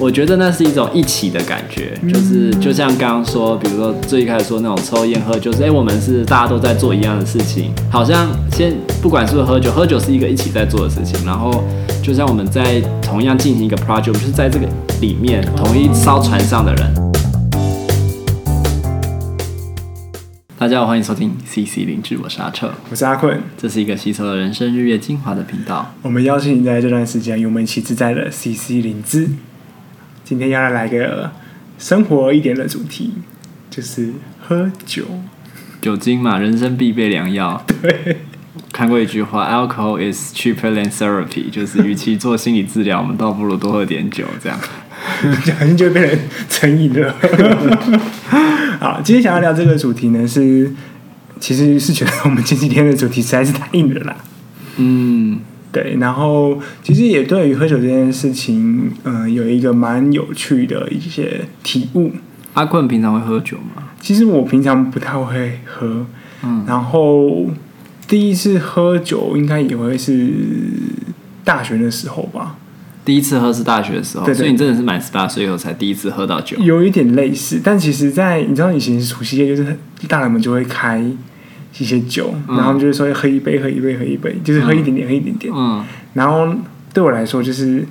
我觉得那是一种一起的感觉，就是就像刚刚说，比如说最一开始说那种抽烟喝酒，就是哎、欸，我们是大家都在做一样的事情，好像先不管是不是喝酒，喝酒是一个一起在做的事情，然后就像我们在同样进行一个 project，就是在这个里面同一艘船上的人。大家好，欢迎收听 CC 零智，我是阿彻，我是阿坤，这是一个吸收了人生日月精华的频道。我们邀请你在这段时间与我们一起自在的 CC 零智。今天要来来个生活一点的主题，就是喝酒，酒精嘛，人生必备良药。对，看过一句话，Alcohol is cheaper than therapy，就是与其做心理治疗，我们倒不如多喝点酒，这样。好像就会变成成瘾了。好，今天想要聊这个主题呢，是其实是觉得我们前几天的主题实在是太硬了啦。嗯，对。然后其实也对于喝酒这件事情，嗯、呃，有一个蛮有趣的一些体悟。阿坤平常会喝酒吗？其实我平常不太会喝。嗯。然后第一次喝酒应该也会是大学的时候吧。第一次喝是大学的时候，对对对，所以你真的是满十八岁以后才第一次喝到酒，有一点类似。但其实，在你知道以前除夕夜，就是大人们就会开一些酒，嗯、然后就是说喝一杯，喝一杯，喝一杯，就是喝一点点，嗯、喝一点点。嗯。然后对我来说，就是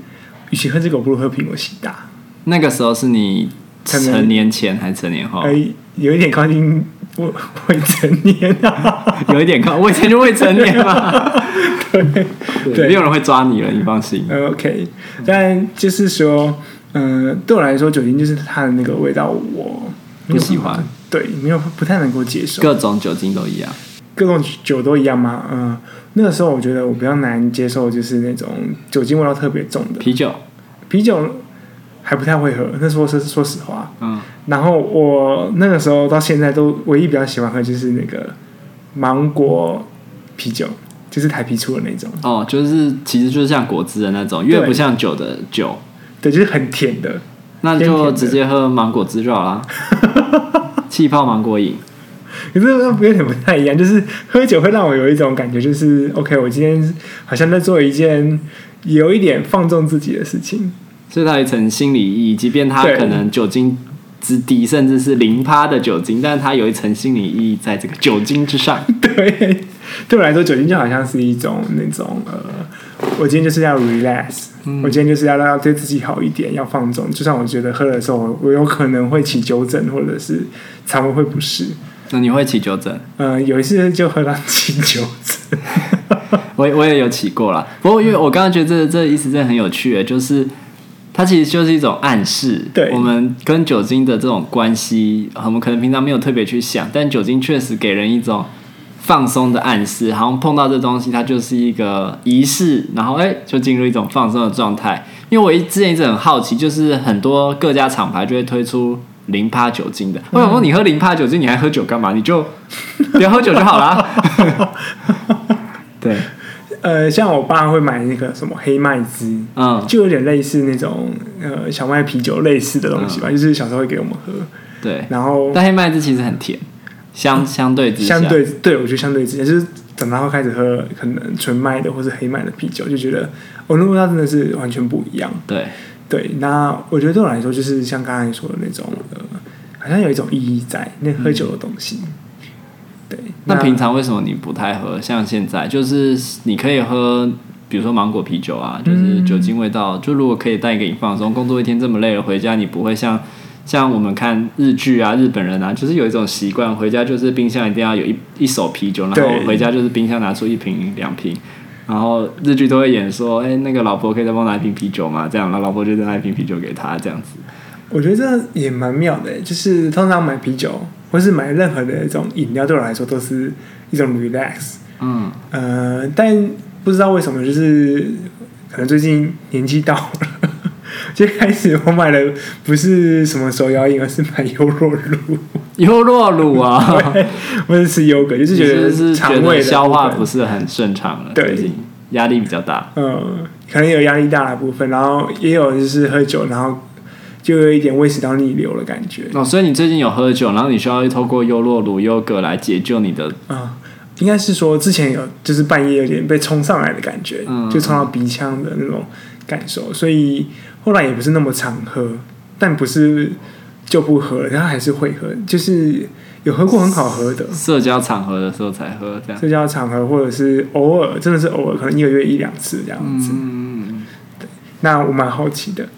与其喝这个，不如喝苹果西打。那个时候是你成年前还是成年后？哎，有一点靠近未未成年啊，有一点靠未成就未成年嘛。对，对，没有人会抓你了，你放心。OK，但就是说，嗯、呃，对我来说，酒精就是它的那个味道，我不喜欢。对，没有不太能够接受。各种酒精都一样，各种酒都一样吗？嗯、呃，那个时候我觉得我比较难接受，就是那种酒精味道特别重的啤酒。啤酒还不太会喝，那时候是说实话。嗯。然后我那个时候到现在都唯一比较喜欢喝就是那个芒果啤酒。就是台啤出的那种哦，就是其实就是像果汁的那种，越不像酒的酒，对，就是很甜的，那就直接喝芒果汁就好啦。气泡芒果饮，可是有点不太一样，就是喝酒会让我有一种感觉，就是 OK，我今天好像在做一件有一点放纵自己的事情，所以它有一层心理意义，即便它可能酒精之低，甚至是零趴的酒精，但是它有一层心理意义在这个酒精之上，对。对我来说，酒精就好像是一种那种呃，我今天就是要 relax，、嗯、我今天就是要要对自己好一点，要放纵。就算我觉得喝的时候，我有可能会起酒疹，或者是肠胃会不适。那你会起酒疹？嗯、呃，有一次就喝到起酒疹。我我也有起过啦。不过因为我刚刚觉得这、这个、意思真的很有趣，就是它其实就是一种暗示。对，我们跟酒精的这种关系，我们可能平常没有特别去想，但酒精确实给人一种。放松的暗示，好像碰到这东西，它就是一个仪式，然后哎，就进入一种放松的状态。因为我一之前一直很好奇，就是很多各家厂牌就会推出零趴酒精的。我想说，你喝零趴酒精，你还喝酒干嘛？你就 不要喝酒就好啦。对，呃，像我爸会买那个什么黑麦汁，嗯，就有点类似那种呃小麦啤酒类似的东西吧，嗯、就是小时候会给我们喝。对，然后但黑麦汁其实很甜。相相对之下，相对对，我觉得相对之下，就是长大后开始喝可能纯麦的或是黑麦的啤酒，就觉得哦，那味道真的是完全不一样。对对，那我觉得对我来说，就是像刚才说的那种呃，好像有一种意义在那喝酒的东西。嗯、对，那，那平常为什么你不太喝？像现在，就是你可以喝，比如说芒果啤酒啊，就是酒精味道，嗯、就如果可以带给你放松，工作一天这么累了，回家你不会像。像我们看日剧啊，日本人啊，就是有一种习惯，回家就是冰箱一定要有一一手啤酒，然后回家就是冰箱拿出一瓶两瓶，然后日剧都会演说，哎，那个老婆可以再帮我拿一瓶啤酒吗？这样，然后老婆就再拿一瓶啤酒给他，这样子。我觉得这也蛮妙的，就是通常买啤酒或是买任何的一种饮料，对我来说都是一种 relax。嗯，呃，但不知道为什么，就是可能最近年纪到了。最开始我买的不是什么手摇饮，而是买优酪乳。优酪乳啊，不是吃优格，就是觉得是肠胃消化不是很顺畅了，对，压力比较大。嗯，可能有压力大的部分，然后也有就是喝酒，然后就有一点胃食道逆流的感觉。哦，所以你最近有喝酒，然后你需要透过优酪乳、优格来解救你的。嗯，应该是说之前有就是半夜有点被冲上来的感觉，嗯，就冲到鼻腔的那种感受，所以。后来也不是那么常喝，但不是就不喝了，他还是会喝，就是有喝过很好喝的。社交场合的时候才喝，这样。社交场合或者是偶尔，真的是偶尔，可能一个月一两次这样子。嗯，对。那我蛮好奇的，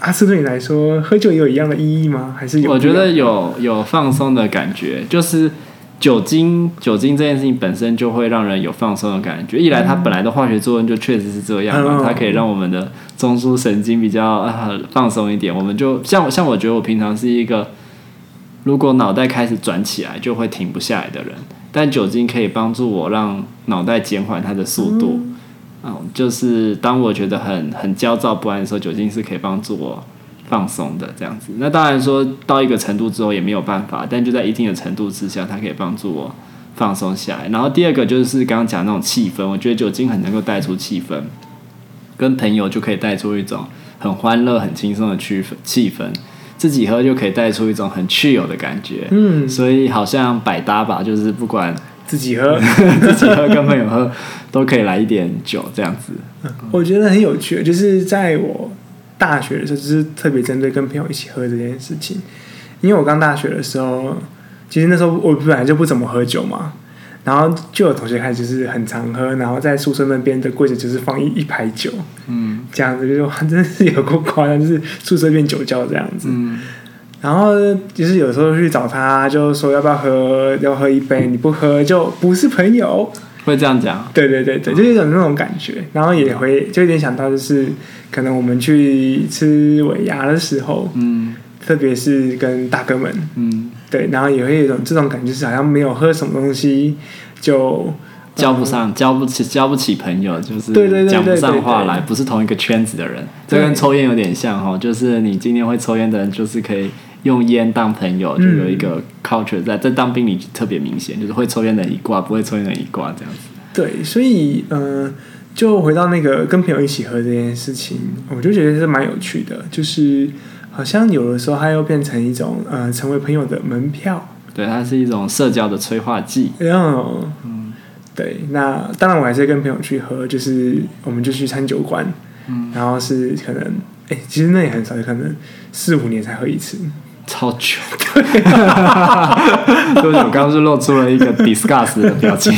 阿斯对你来说，喝酒也有一样的意义吗？还是有？我觉得有有放松的感觉，就是。酒精，酒精这件事情本身就会让人有放松的感觉。一来，它本来的化学作用就确实是这样嘛，它可以让我们的中枢神经比较啊 放松一点。我们就像像我觉得我平常是一个，如果脑袋开始转起来就会停不下来的人，但酒精可以帮助我让脑袋减缓它的速度。嗯，就是当我觉得很很焦躁不安的时候，酒精是可以帮助我。放松的这样子，那当然说到一个程度之后也没有办法，但就在一定的程度之下，它可以帮助我放松下来。然后第二个就是刚刚讲那种气氛，我觉得酒精很能够带出气氛，跟朋友就可以带出一种很欢乐、很轻松的气氛。气氛自己喝就可以带出一种很 chill 的感觉，嗯，所以好像百搭吧，就是不管自己喝、自己喝跟朋友喝都可以来一点酒这样子。我觉得很有趣，就是在我。大学的时候，就是特别针对跟朋友一起喝这件事情，因为我刚大学的时候，其实那时候我本来就不怎么喝酒嘛，然后就有同学开始就是很常喝，然后在宿舍那边的柜子就是放一一排酒，嗯，这样子就真的是有够夸张，就是宿舍变酒窖这样子，嗯，然后就是有时候去找他，就说要不要喝，要喝一杯，你不喝就不是朋友。会这样讲，对对对对，就有一种那种感觉，然后也会就有点想到，就是可能我们去吃尾牙的时候，嗯，特别是跟大哥们，嗯，对，然后也会有一种这种感觉，是好像没有喝什么东西就交不上、交不起、交不起朋友，就是讲不上话来，不是同一个圈子的人，这跟抽烟有点像哈，就是你今天会抽烟的人，就是可以。用烟当朋友，就有一个 culture 在，在当兵里特别明显，就是会抽烟的一挂，不会抽烟的一挂这样子。对，所以嗯、呃，就回到那个跟朋友一起喝这件事情，我就觉得是蛮有趣的，就是好像有的时候它又变成一种呃，成为朋友的门票。对，它是一种社交的催化剂。嗯，嗯，对。那当然，我还是跟朋友去喝，就是我们就去餐酒馆，嗯，然后是可能，哎，其实那也很少，就可能四五年才喝一次。超久，对，我刚刚是露出了一个 discuss 的表情，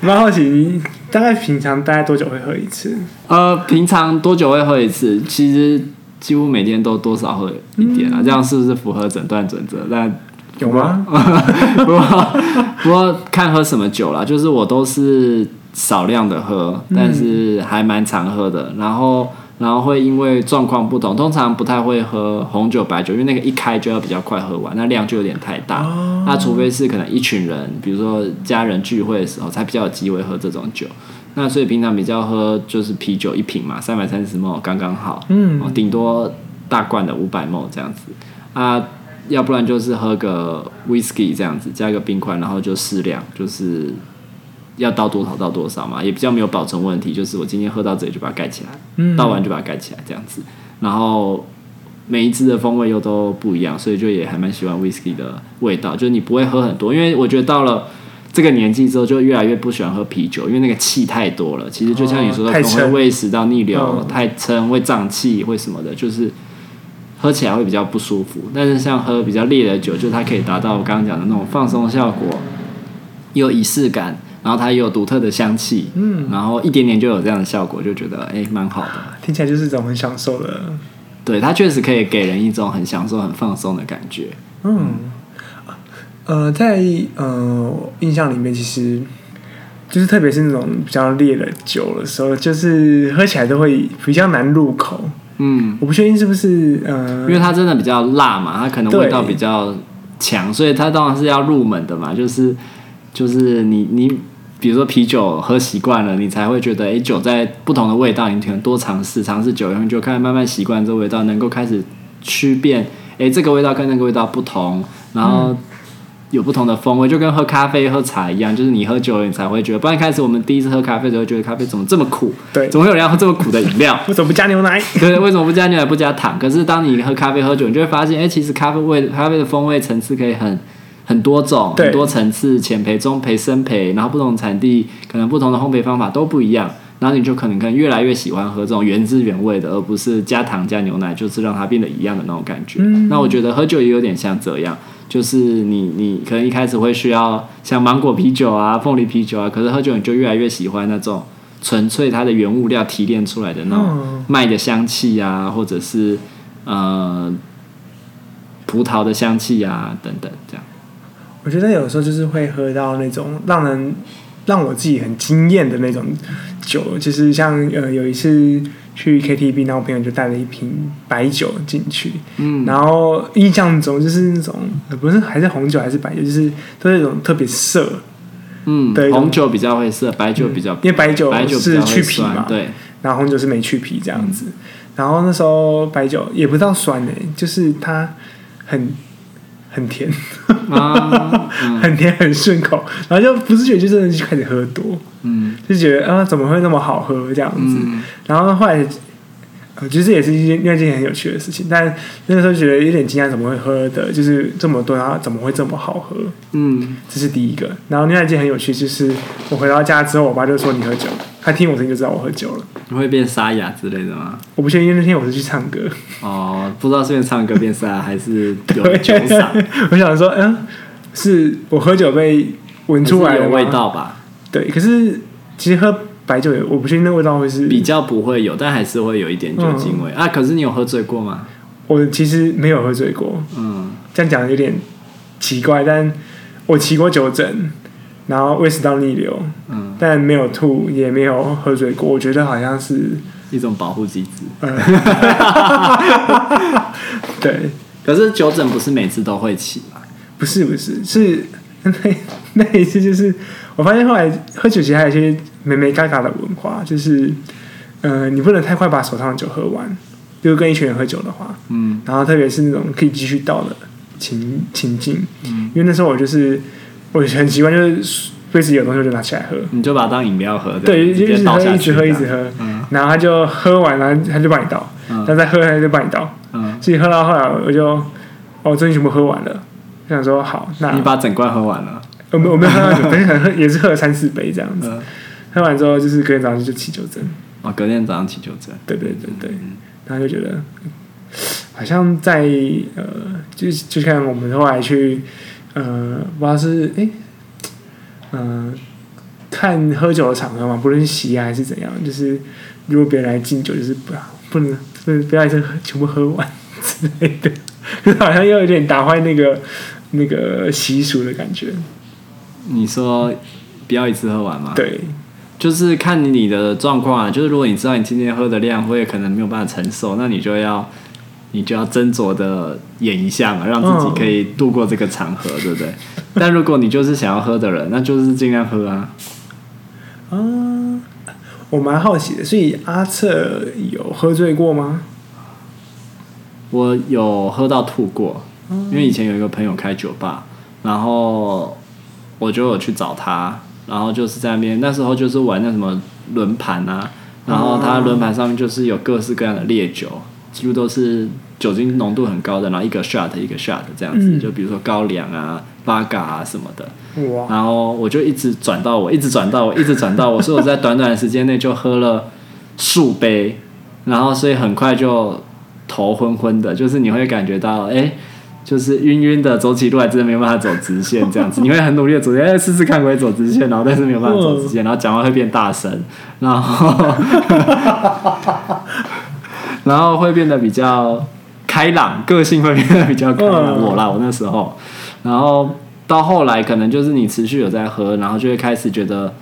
蛮好奇，你大概平常大概多久会喝一次？呃，平常多久会喝一次？其实几乎每天都多少喝一点啊，这样是不是符合诊断准则？但有吗？不过不过看喝什么酒啦，就是我都是少量的喝，但是还蛮常喝的，然后。然后会因为状况不同，通常不太会喝红酒、白酒，因为那个一开就要比较快喝完，那量就有点太大。哦、那除非是可能一群人，比如说家人聚会的时候，才比较有机会喝这种酒。那所以平常比较喝就是啤酒一瓶嘛，三百三十 ml 刚刚好，嗯，顶多大罐的五百 ml 这样子。啊，要不然就是喝个 whisky 这样子，加一个冰块，然后就适量，就是。要倒多少倒多少嘛，也比较没有保存问题。就是我今天喝到这里就把它盖起来，嗯，倒完就把它盖起来这样子。然后每一支的风味又都不一样，所以就也还蛮喜欢 whisky 的味道。就是你不会喝很多，因为我觉得到了这个年纪之后，就越来越不喜欢喝啤酒，因为那个气太多了。其实就像你说的，可能会胃食道逆流，太撑会胀气，会什么的，就是喝起来会比较不舒服。但是像喝比较烈的酒，就它可以达到我刚刚讲的那种放松效果，又有仪式感。然后它也有独特的香气，嗯，然后一点点就有这样的效果，就觉得哎，蛮好的。听起来就是一种很享受的，对，它确实可以给人一种很享受、很放松的感觉。嗯，呃，在呃印象里面，其实就是特别是那种比较烈的酒的时候，就是喝起来都会比较难入口。嗯，我不确定是不是呃，因为它真的比较辣嘛，它可能味道比较强，所以它当然是要入门的嘛，就是就是你你。比如说啤酒喝习惯了，你才会觉得，哎，酒在不同的味道，你可能多尝试尝试酒，然后你就开始慢慢习惯这个味道，能够开始区辨，哎，这个味道跟那个味道不同，然后有不同的风味，就跟喝咖啡、喝茶一样，就是你喝酒了，你才会觉得。不然一开始我们第一次喝咖啡的时候，觉得咖啡怎么这么苦？对，怎么会有人要喝这么苦的饮料？为什么不加牛奶？对，为什么不加牛奶、不加糖？可是当你喝咖啡、喝酒，你就会发现，哎，其实咖啡味、咖啡的风味层次可以很。很多种，很多层次，浅培、中培、深培，然后不同产地，可能不同的烘焙方法都不一样。然后你就可能可能越来越喜欢喝这种原汁原味的，而不是加糖加牛奶，就是让它变得一样的那种感觉。嗯、那我觉得喝酒也有点像这样，就是你你可能一开始会需要像芒果啤酒啊、凤梨啤酒啊，可是喝酒你就越来越喜欢那种纯粹它的原物料提炼出来的那种麦的香气啊，或者是呃葡萄的香气啊等等这样。我觉得有时候就是会喝到那种让人让我自己很惊艳的那种酒，就是像呃有一次去 KTV，然后我朋友就带了一瓶白酒进去，嗯，然后印象中就是那种不是还是红酒还是白酒，就是都是那种特别涩，嗯，对，红酒比较会涩，白酒比较、嗯、因为白酒是去皮嘛，对，然后红酒是没去皮这样子，嗯、然后那时候白酒也不知道酸诶、欸，就是它很。很甜，很甜很顺口，然后就不自觉就真的就开始喝多，嗯，就觉得啊怎么会那么好喝这样子，嗯、然后后来。其实也是一件另外一件很有趣的事情，但那个时候觉得有点惊讶，怎么会喝的，就是这么多，然后怎么会这么好喝？嗯，这是第一个。然后另外一件很有趣，就是我回到家之后，我爸就说：“你喝酒。”他听我声音就知道我喝酒了。你会变沙哑之类的吗？我不确定，因为那天我是去唱歌。哦，不知道是因为唱歌变沙哑，还是有酒嗓？我想说，嗯，是我喝酒被闻出来的味道吧？对，可是其实喝。白酒，我不确定那味道会是比较不会有，但还是会有一点酒精味、嗯、啊。可是你有喝醉过吗？我其实没有喝醉过，嗯，这样讲有点奇怪，但我骑过酒疹，然后胃食道逆流，嗯，但没有吐，也没有喝水过。我觉得好像是一种保护机制，嗯 对。可是酒疹不是每次都会起吗？不是，不是，是那 那一次就是。我发现后来喝酒其实还有一些眉眉角角的文化，就是，呃，你不能太快把手上的酒喝完，就是跟一群人喝酒的话，嗯，然后特别是那种可以继续倒的情情境，嗯，因为那时候我就是我很习惯，就是杯子有东西我就拿起来喝，你就把它当饮料喝，对，就一直喝，一直喝，一直喝，嗯，然后他就喝完了，他就帮你倒，嗯，他再喝，他就帮你倒，嗯，所以喝到后来我就，哦，终于全部喝完了，我想说好，那你把整罐喝完了。我没我没有喝到酒，反正喝也是喝了三四杯这样子。喝完之后就是隔天早上就起酒疹。哦，隔天早上起酒疹。对对对对，然后就觉得好像在呃，就就像我们后来去呃，不知道是哎，嗯、呃，看喝酒的场合嘛，不论是喜还是怎样，就是如果别人来敬酒，就是不要不能不要一次全部喝完之类的，就 好像又有点打坏那个那个习俗的感觉。你说不要一次喝完吗？对，就是看你的状况啊。就是如果你知道你今天喝的量会可能没有办法承受，那你就要你就要斟酌的演一下嘛，让自己可以度过这个场合，嗯、对不对？但如果你就是想要喝的人，那就是尽量喝啊。嗯，我蛮好奇的，所以阿策有喝醉过吗？我有喝到吐过，因为以前有一个朋友开酒吧，然后。我就有去找他，然后就是在那边，那时候就是玩那什么轮盘啊，然后他轮盘上面就是有各式各样的烈酒，几乎都是酒精浓度很高的，然后一个 shot 一个 shot 这样子，就比如说高粱啊、八嘎啊什么的。然后我就一直转到我，一直转到我，一直转到我，所以我在短短的时间内就喝了数杯，然后所以很快就头昏昏的，就是你会感觉到哎。欸就是晕晕的，走起路来真的没有办法走直线，这样子，你会很努力的走，哎，试试看可以走直线，然后但是没有办法走直线，然后讲话会变大声，然后，然后会变得比较开朗，个性会变得比较开朗。我啦，我那时候，然后到后来可能就是你持续有在喝，然后就会开始觉得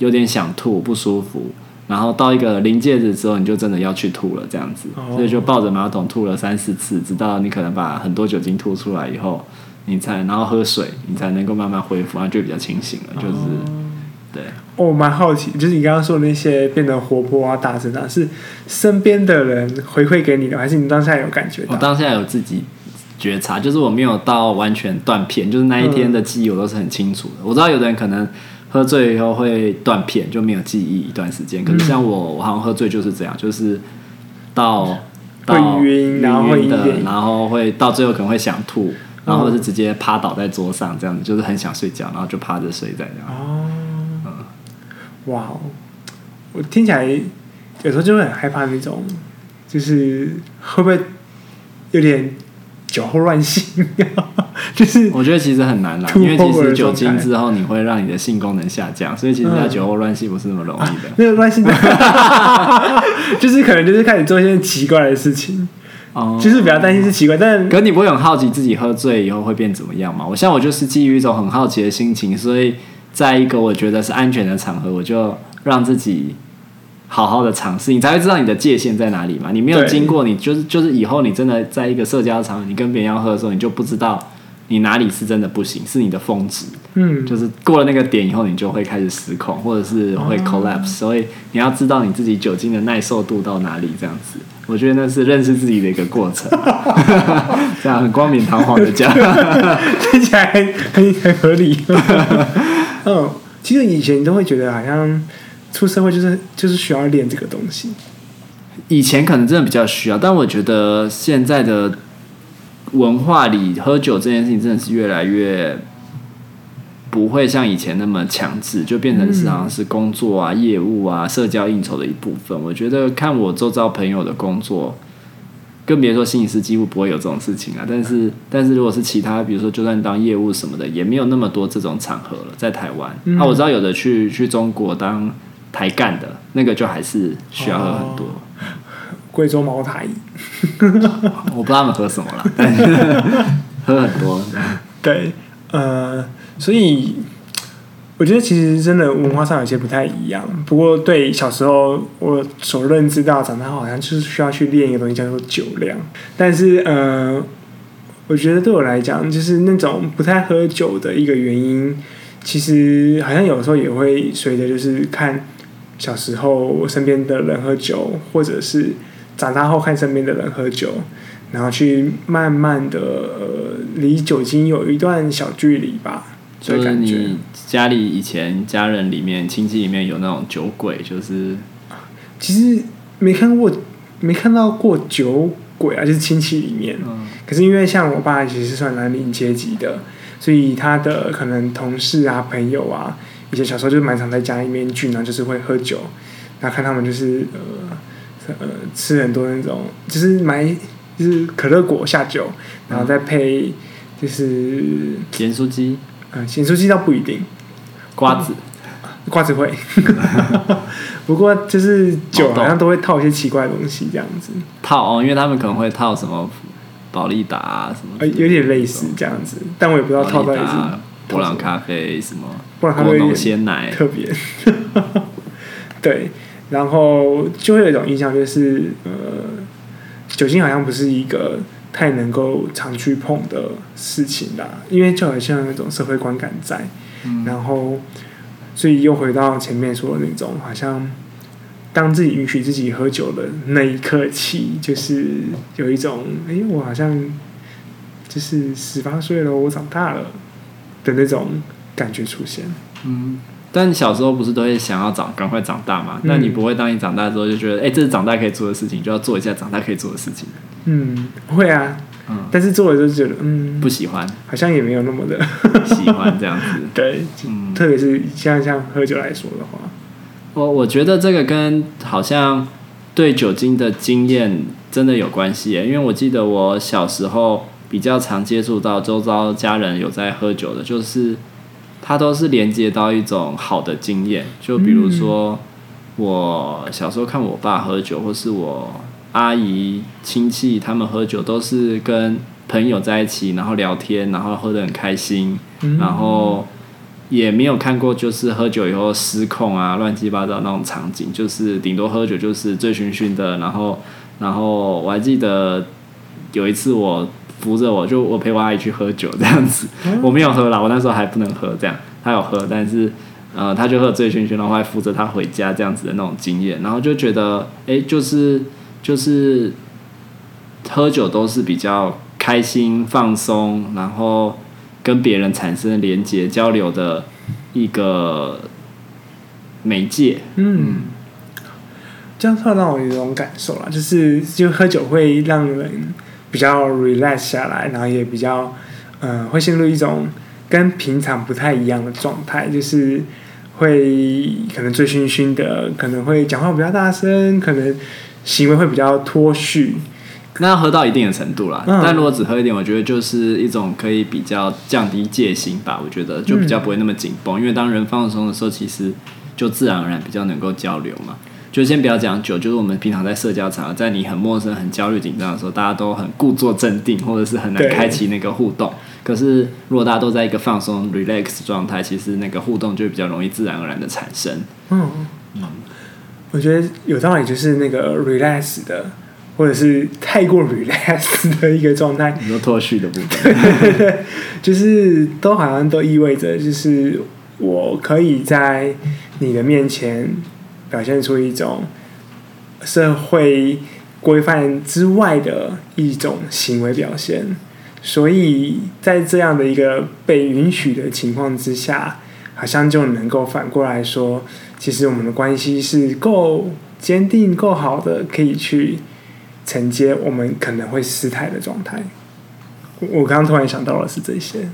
有点想吐，不舒服。然后到一个临界值之后，你就真的要去吐了，这样子，所以就抱着马桶吐了三四次，直到你可能把很多酒精吐出来以后，你才然后喝水，你才能够慢慢恢复，然后就比较清醒了。就是，对。我蛮好奇，就是你刚刚说的那些变得活泼啊、大声啊，是身边的人回馈给你的，还是你当下有感觉到？我当下有自己觉察，就是我没有到完全断片，就是那一天的记忆我都是很清楚的。我知道有的人可能。喝醉以后会断片，就没有记忆一段时间。可是像我，我好像喝醉就是这样，就是到会晕，然后会的，然后会到最后可能会想吐，然后是直接趴倒在桌上这样子，就是很想睡觉，然后就趴着睡在这样。哦，哇哦，我听起来有时候就会很害怕那种，就是会不会有点酒后乱性？就是我觉得其实很难啦，因为其实酒精之后你会让你的性功能下降，所以其实要酒后乱性不是那么容易的。嗯啊、那个乱性，就是可能就是开始做一些奇怪的事情。哦，就是比较担心是奇怪，但可你不会很好奇自己喝醉以后会变怎么样嘛？我像我就是基于一种很好奇的心情，所以在一个我觉得是安全的场合，我就让自己好好的尝试，你才会知道你的界限在哪里嘛。你没有经过，你就是就是以后你真的在一个社交场合，你跟别人要喝的时候，你就不知道你哪里是真的不行，是你的峰值。嗯，就是过了那个点以后，你就会开始失控，或者是会 collapse，哦。所以你要知道你自己酒精的耐受度到哪里，这样子。我觉得那是认识自己的一个过程，这样很光明堂皇的讲，听起来很很合理。嗯，其实以前你都会觉得好像出社会就是就是需要练这个东西，以前可能真的比较需要，但我觉得现在的文化里喝酒这件事情真的是越来越。不会像以前那么强制，就变成是好像是工作啊、业务啊、社交应酬的一部分。我觉得看我周遭朋友的工作，更别说心理师几乎不会有这种事情啊。但是，但是如果是其他，比如说就算当业务什么的，也没有那么多这种场合了。在台湾，嗯、啊，我知道有的去去中国当台干的那个，就还是需要喝很多。贵州茅台，我不知道他们喝什么了，喝很多。对，呃。所以，我觉得其实真的文化上有些不太一样。不过，对小时候我所认知到，长大后好像就是需要去练一个东西叫做酒量。但是，呃，我觉得对我来讲，就是那种不太喝酒的一个原因，其实好像有时候也会随着就是看小时候我身边的人喝酒，或者是长大后看身边的人喝酒，然后去慢慢的呃离酒精有一段小距离吧。就是你家里以前家人里面亲戚里面有那种酒鬼，就是其实没看过，没看到过酒鬼啊，就是亲戚里面。嗯。可是因为像我爸其实是算蓝领阶级的，所以他的可能同事啊、朋友啊，以前小时候就蛮常在家里面聚，然后就是会喝酒，然后看他们就是呃呃吃很多那种，就是买就是可乐果下酒，然后再配就是盐酥鸡。嗯，咸酥鸡倒不一定，瓜子，嗯、瓜子会，不过就是酒好像都会套一些奇怪的东西这样子。套哦，因为他们可能会套什么保利达啊什么，呃，有点类似这样子，但我也不知道套到底是波朗咖啡什么，伯朗咖啡鲜奶特别，对，然后就会有一种印象就是，呃，酒精好像不是一个。太能够常去碰的事情啦，因为就好像那种社会观感在，嗯、然后，所以又回到前面说的那种，好像当自己允许自己喝酒的那一刻起，就是有一种，哎，我好像就是十八岁了，我长大了的那种感觉出现。嗯，但你小时候不是都会想要长，赶快长大嘛？那、嗯、你不会当你长大之后就觉得，哎，这是长大可以做的事情，就要做一下长大可以做的事情。嗯，会啊，嗯，但是做了就觉得，嗯，不喜欢，好像也没有那么的 喜欢这样子，对，嗯，特别是像像喝酒来说的话，我我觉得这个跟好像对酒精的经验真的有关系耶，因为我记得我小时候比较常接触到周遭家人有在喝酒的，就是他都是连接到一种好的经验，就比如说我小时候看我爸喝酒，或是我。阿姨、亲戚他们喝酒都是跟朋友在一起，然后聊天，然后喝得很开心，嗯、然后也没有看过就是喝酒以后失控啊、乱七八糟那种场景，就是顶多喝酒就是醉醺醺的，然后，然后我还记得有一次我扶着我就我陪我阿姨去喝酒这样子，嗯、我没有喝啦，我那时候还不能喝这样，他有喝，但是呃他就喝醉醺醺，然后还扶着他回家这样子的那种经验，然后就觉得哎就是。就是喝酒都是比较开心、放松，然后跟别人产生连接、交流的一个媒介。嗯，这样会让我有一种感受啦，就是就喝酒会让人比较 relax 下来，然后也比较嗯、会陷入一种跟平常不太一样的状态，就是会可能醉醺醺的，可能会讲话比较大声，可能行为会比较脱序。那要喝到一定的程度啦，嗯、但如果只喝一点，我觉得就是一种可以比较降低戒心吧。我觉得就比较不会那么紧绷，嗯、因为当人放松的时候，其实就自然而然比较能够交流嘛。就先不要讲酒，就是我们平常在社交场合，在你很陌生、很焦虑、紧张的时候，大家都很故作镇定，或者是很难开启那个互动。对可是如果大家都在一个放松、relax 状态，其实那个互动就比较容易自然而然的产生。嗯嗯，我觉得有道理，就是那个 relax 的，或者是太过 relax 的一个状态。你说脱序的部分，就是都好像都意味着，就是我可以在你的面前。表现出一种社会规范之外的一种行为表现，所以在这样的一个被允许的情况之下，好像就能够反过来说，其实我们的关系是够坚定、够好的，可以去承接我们可能会失态的状态。我刚刚突然想到的是这些，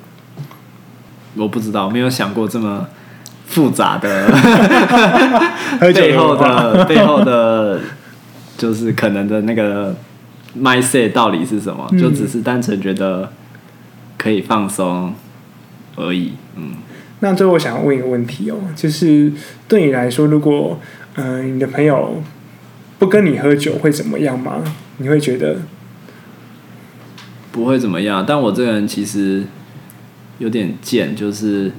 我不知道，没有想过这么。复杂的 背后的背后的，就是可能的那个 mindset 到底是什么？就只是单纯觉得可以放松而已。嗯，那最后我想要问一个问题哦，就是对你来说，如果嗯、呃、你的朋友不跟你喝酒会怎么样吗？你会觉得不会怎么样？但我这个人其实有点贱，就是。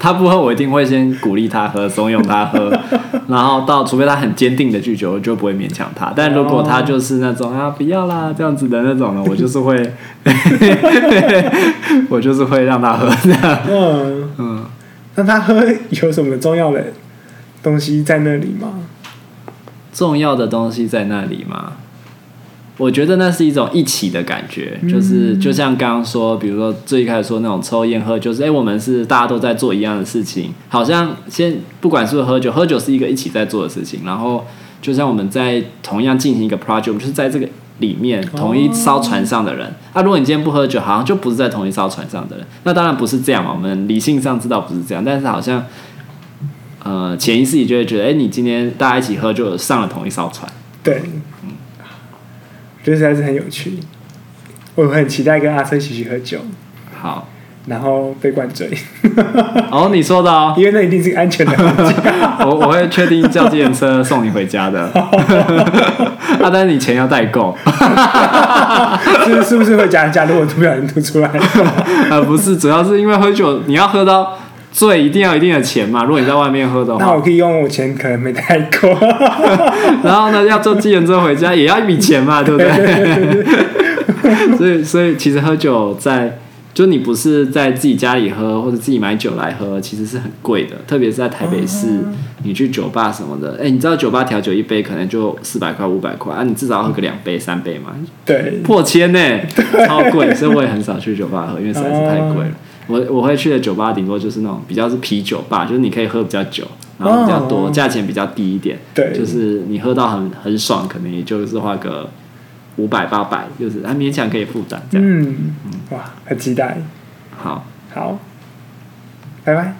他不喝，我一定会先鼓励他喝，怂恿他喝，然后到除非他很坚定的拒绝，我就不会勉强他。但如果他就是那种啊不要啦这样子的那种呢，我就是会，我就是会让他喝这样。嗯 嗯，那他喝有什么重要的东西在那里吗？重要的东西在那里吗？我觉得那是一种一起的感觉，就是就像刚刚说，比如说最一开始说那种抽烟喝，就是哎，我们是大家都在做一样的事情，好像先不管是不是喝酒，喝酒是一个一起在做的事情，然后就像我们在同样进行一个 project，我们就是在这个里面同一艘船上的人。啊，如果你今天不喝酒，好像就不是在同一艘船上的人。那当然不是这样嘛，我们理性上知道不是这样，但是好像呃潜意识里就会觉得，哎，你今天大家一起喝，就上了同一艘船。对。觉得实在是很有趣，我很期待跟阿琛一起去喝酒。好，然后被灌醉。哦，你说的哦，因为那一定是安全的。我我会确定叫计程车送你回家的。啊，但是你钱要带够。是是不是会加价？如我吐不小心吐出来？啊，不是，主要是因为喝酒你要喝到。所以一定要有一定的钱嘛？如果你在外面喝的话，那我可以用我钱可能没带够。然后呢，要坐计程车回家也要一笔钱嘛，对不对？所以，所以其实喝酒在，就你不是在自己家里喝或者自己买酒来喝，其实是很贵的。特别是在台北市，你去酒吧什么的，哎、欸，你知道酒吧调酒一杯可能就四百块、五百块啊，你至少要喝个两杯、三杯嘛。对，破千呢，超贵，所以我也很少去酒吧喝，因为实在是太贵了。我我会去的酒吧顶多就是那种比较是啤酒吧，就是你可以喝比较久，然后比较多，价、oh, 钱比较低一点。对，就是你喝到很很爽，可能也就是花个五百八百，就是还勉强可以负担。这样，嗯，哇，很期待。好，好，拜拜。